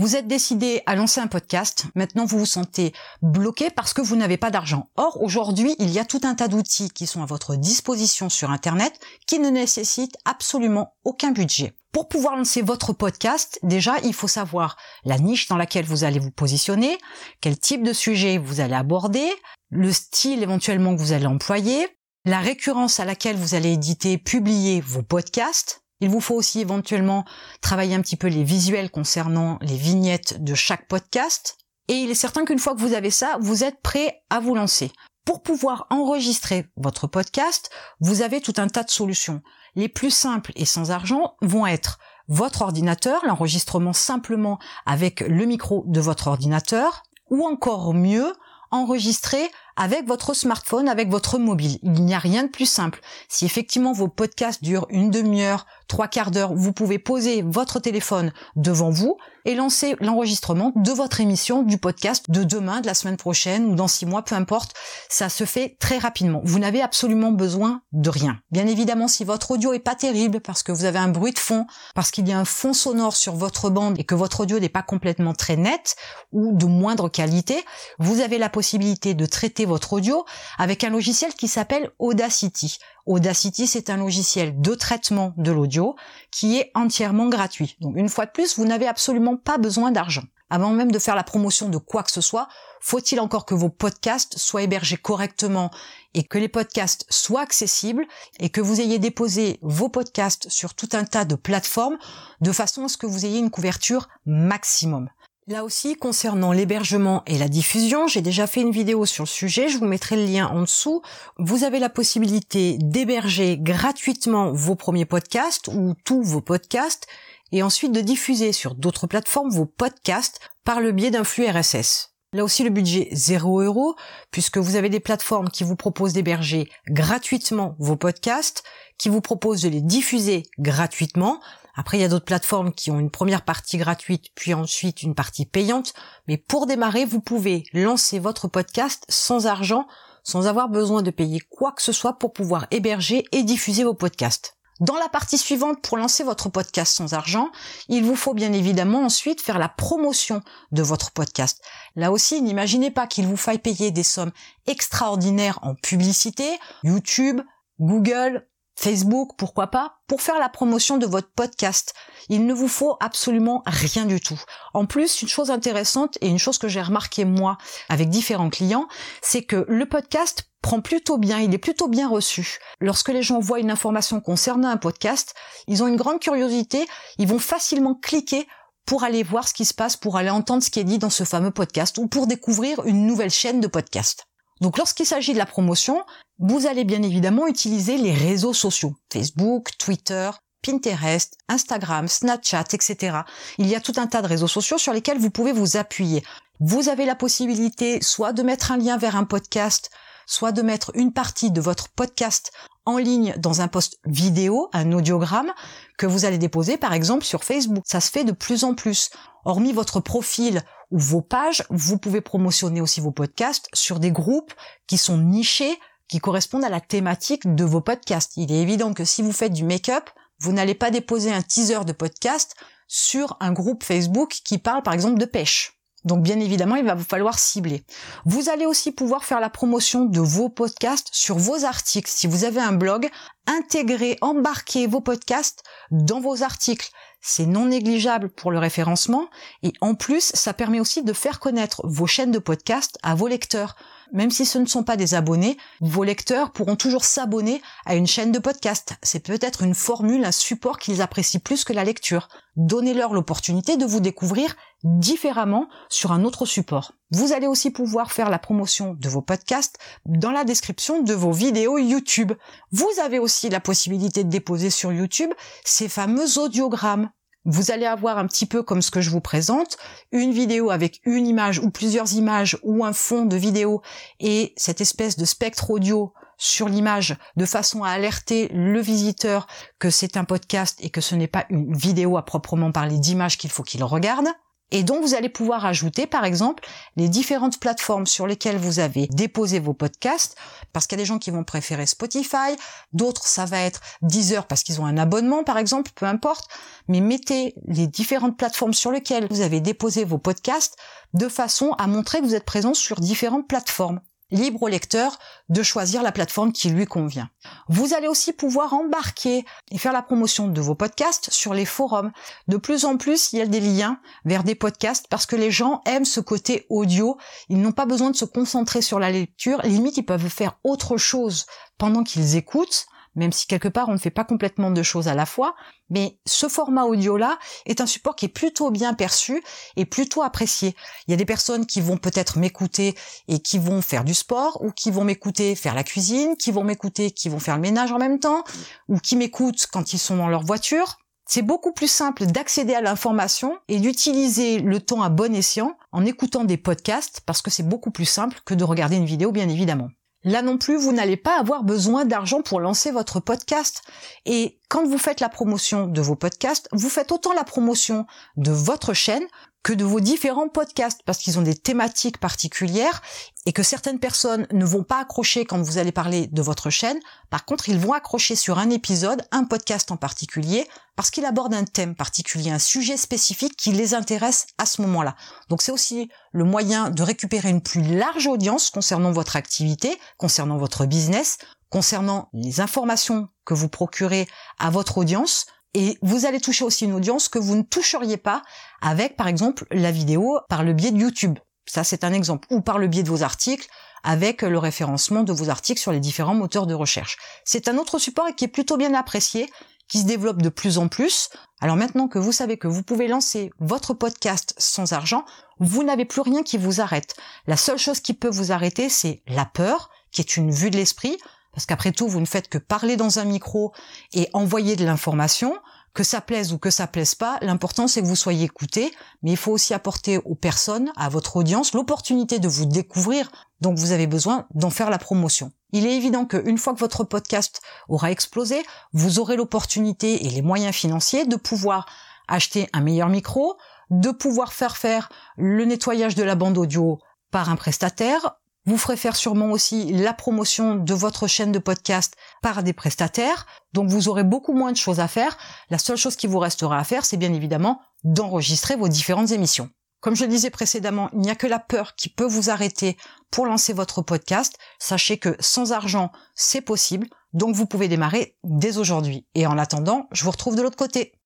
Vous êtes décidé à lancer un podcast, maintenant vous vous sentez bloqué parce que vous n'avez pas d'argent. Or, aujourd'hui, il y a tout un tas d'outils qui sont à votre disposition sur Internet qui ne nécessitent absolument aucun budget. Pour pouvoir lancer votre podcast, déjà, il faut savoir la niche dans laquelle vous allez vous positionner, quel type de sujet vous allez aborder, le style éventuellement que vous allez employer, la récurrence à laquelle vous allez éditer, publier vos podcasts, il vous faut aussi éventuellement travailler un petit peu les visuels concernant les vignettes de chaque podcast. Et il est certain qu'une fois que vous avez ça, vous êtes prêt à vous lancer. Pour pouvoir enregistrer votre podcast, vous avez tout un tas de solutions. Les plus simples et sans argent vont être votre ordinateur, l'enregistrement simplement avec le micro de votre ordinateur, ou encore mieux, enregistrer avec votre smartphone, avec votre mobile. Il n'y a rien de plus simple. Si effectivement vos podcasts durent une demi-heure, trois quarts d'heure, vous pouvez poser votre téléphone devant vous et lancer l'enregistrement de votre émission du podcast de demain, de la semaine prochaine ou dans six mois, peu importe. Ça se fait très rapidement. Vous n'avez absolument besoin de rien. Bien évidemment, si votre audio est pas terrible parce que vous avez un bruit de fond, parce qu'il y a un fond sonore sur votre bande et que votre audio n'est pas complètement très net ou de moindre qualité, vous avez la possibilité de traiter votre audio avec un logiciel qui s'appelle Audacity. Audacity, c'est un logiciel de traitement de l'audio qui est entièrement gratuit. Donc une fois de plus, vous n'avez absolument pas besoin d'argent. Avant même de faire la promotion de quoi que ce soit, faut-il encore que vos podcasts soient hébergés correctement et que les podcasts soient accessibles et que vous ayez déposé vos podcasts sur tout un tas de plateformes de façon à ce que vous ayez une couverture maximum? Là aussi, concernant l'hébergement et la diffusion, j'ai déjà fait une vidéo sur le sujet, je vous mettrai le lien en dessous. Vous avez la possibilité d'héberger gratuitement vos premiers podcasts ou tous vos podcasts et ensuite de diffuser sur d'autres plateformes vos podcasts par le biais d'un flux RSS. Là aussi, le budget 0 euros, puisque vous avez des plateformes qui vous proposent d'héberger gratuitement vos podcasts, qui vous proposent de les diffuser gratuitement, après, il y a d'autres plateformes qui ont une première partie gratuite, puis ensuite une partie payante. Mais pour démarrer, vous pouvez lancer votre podcast sans argent, sans avoir besoin de payer quoi que ce soit pour pouvoir héberger et diffuser vos podcasts. Dans la partie suivante, pour lancer votre podcast sans argent, il vous faut bien évidemment ensuite faire la promotion de votre podcast. Là aussi, n'imaginez pas qu'il vous faille payer des sommes extraordinaires en publicité, YouTube, Google, Facebook, pourquoi pas, pour faire la promotion de votre podcast. Il ne vous faut absolument rien du tout. En plus, une chose intéressante et une chose que j'ai remarqué moi avec différents clients, c'est que le podcast prend plutôt bien, il est plutôt bien reçu. Lorsque les gens voient une information concernant un podcast, ils ont une grande curiosité, ils vont facilement cliquer pour aller voir ce qui se passe, pour aller entendre ce qui est dit dans ce fameux podcast ou pour découvrir une nouvelle chaîne de podcast. Donc lorsqu'il s'agit de la promotion, vous allez bien évidemment utiliser les réseaux sociaux, Facebook, Twitter, Pinterest, Instagram, Snapchat, etc. Il y a tout un tas de réseaux sociaux sur lesquels vous pouvez vous appuyer. Vous avez la possibilité soit de mettre un lien vers un podcast, soit de mettre une partie de votre podcast en ligne dans un post vidéo, un audiogramme, que vous allez déposer par exemple sur Facebook. Ça se fait de plus en plus. Hormis votre profil ou vos pages, vous pouvez promotionner aussi vos podcasts sur des groupes qui sont nichés, qui correspondent à la thématique de vos podcasts. Il est évident que si vous faites du make-up, vous n'allez pas déposer un teaser de podcast sur un groupe Facebook qui parle par exemple de pêche. Donc bien évidemment, il va vous falloir cibler. Vous allez aussi pouvoir faire la promotion de vos podcasts sur vos articles. Si vous avez un blog, intégrer, embarquer vos podcasts dans vos articles. C'est non négligeable pour le référencement et en plus, ça permet aussi de faire connaître vos chaînes de podcasts à vos lecteurs. Même si ce ne sont pas des abonnés, vos lecteurs pourront toujours s'abonner à une chaîne de podcast. C'est peut-être une formule, un support qu'ils apprécient plus que la lecture. Donnez-leur l'opportunité de vous découvrir différemment sur un autre support. Vous allez aussi pouvoir faire la promotion de vos podcasts dans la description de vos vidéos YouTube. Vous avez aussi la possibilité de déposer sur YouTube ces fameux audiogrammes vous allez avoir un petit peu comme ce que je vous présente, une vidéo avec une image ou plusieurs images ou un fond de vidéo et cette espèce de spectre audio sur l'image de façon à alerter le visiteur que c'est un podcast et que ce n'est pas une vidéo à proprement parler d'image qu'il faut qu'il regarde. Et donc vous allez pouvoir ajouter par exemple les différentes plateformes sur lesquelles vous avez déposé vos podcasts, parce qu'il y a des gens qui vont préférer Spotify, d'autres ça va être Deezer parce qu'ils ont un abonnement par exemple, peu importe, mais mettez les différentes plateformes sur lesquelles vous avez déposé vos podcasts de façon à montrer que vous êtes présent sur différentes plateformes libre au lecteur de choisir la plateforme qui lui convient. Vous allez aussi pouvoir embarquer et faire la promotion de vos podcasts sur les forums. De plus en plus, il y a des liens vers des podcasts parce que les gens aiment ce côté audio. Ils n'ont pas besoin de se concentrer sur la lecture. Limite, ils peuvent faire autre chose pendant qu'ils écoutent même si quelque part on ne fait pas complètement de choses à la fois, mais ce format audio-là est un support qui est plutôt bien perçu et plutôt apprécié. Il y a des personnes qui vont peut-être m'écouter et qui vont faire du sport, ou qui vont m'écouter faire la cuisine, qui vont m'écouter, qui vont faire le ménage en même temps, ou qui m'écoutent quand ils sont dans leur voiture. C'est beaucoup plus simple d'accéder à l'information et d'utiliser le temps à bon escient en écoutant des podcasts parce que c'est beaucoup plus simple que de regarder une vidéo bien évidemment. Là non plus, vous n'allez pas avoir besoin d'argent pour lancer votre podcast. Et quand vous faites la promotion de vos podcasts, vous faites autant la promotion de votre chaîne que de vos différents podcasts parce qu'ils ont des thématiques particulières et que certaines personnes ne vont pas accrocher quand vous allez parler de votre chaîne. Par contre, ils vont accrocher sur un épisode, un podcast en particulier, parce qu'il aborde un thème particulier, un sujet spécifique qui les intéresse à ce moment-là. Donc c'est aussi le moyen de récupérer une plus large audience concernant votre activité, concernant votre business, concernant les informations que vous procurez à votre audience, et vous allez toucher aussi une audience que vous ne toucheriez pas avec, par exemple, la vidéo par le biais de YouTube. Ça, c'est un exemple. Ou par le biais de vos articles, avec le référencement de vos articles sur les différents moteurs de recherche. C'est un autre support qui est plutôt bien apprécié, qui se développe de plus en plus. Alors maintenant que vous savez que vous pouvez lancer votre podcast sans argent, vous n'avez plus rien qui vous arrête. La seule chose qui peut vous arrêter, c'est la peur, qui est une vue de l'esprit, parce qu'après tout, vous ne faites que parler dans un micro et envoyer de l'information. Que ça plaise ou que ça plaise pas, l'important c'est que vous soyez écouté, mais il faut aussi apporter aux personnes, à votre audience, l'opportunité de vous découvrir, donc vous avez besoin d'en faire la promotion. Il est évident qu'une fois que votre podcast aura explosé, vous aurez l'opportunité et les moyens financiers de pouvoir acheter un meilleur micro, de pouvoir faire faire le nettoyage de la bande audio par un prestataire, vous ferez faire sûrement aussi la promotion de votre chaîne de podcast par des prestataires. Donc vous aurez beaucoup moins de choses à faire. La seule chose qui vous restera à faire, c'est bien évidemment d'enregistrer vos différentes émissions. Comme je le disais précédemment, il n'y a que la peur qui peut vous arrêter pour lancer votre podcast. Sachez que sans argent, c'est possible. Donc vous pouvez démarrer dès aujourd'hui. Et en attendant, je vous retrouve de l'autre côté.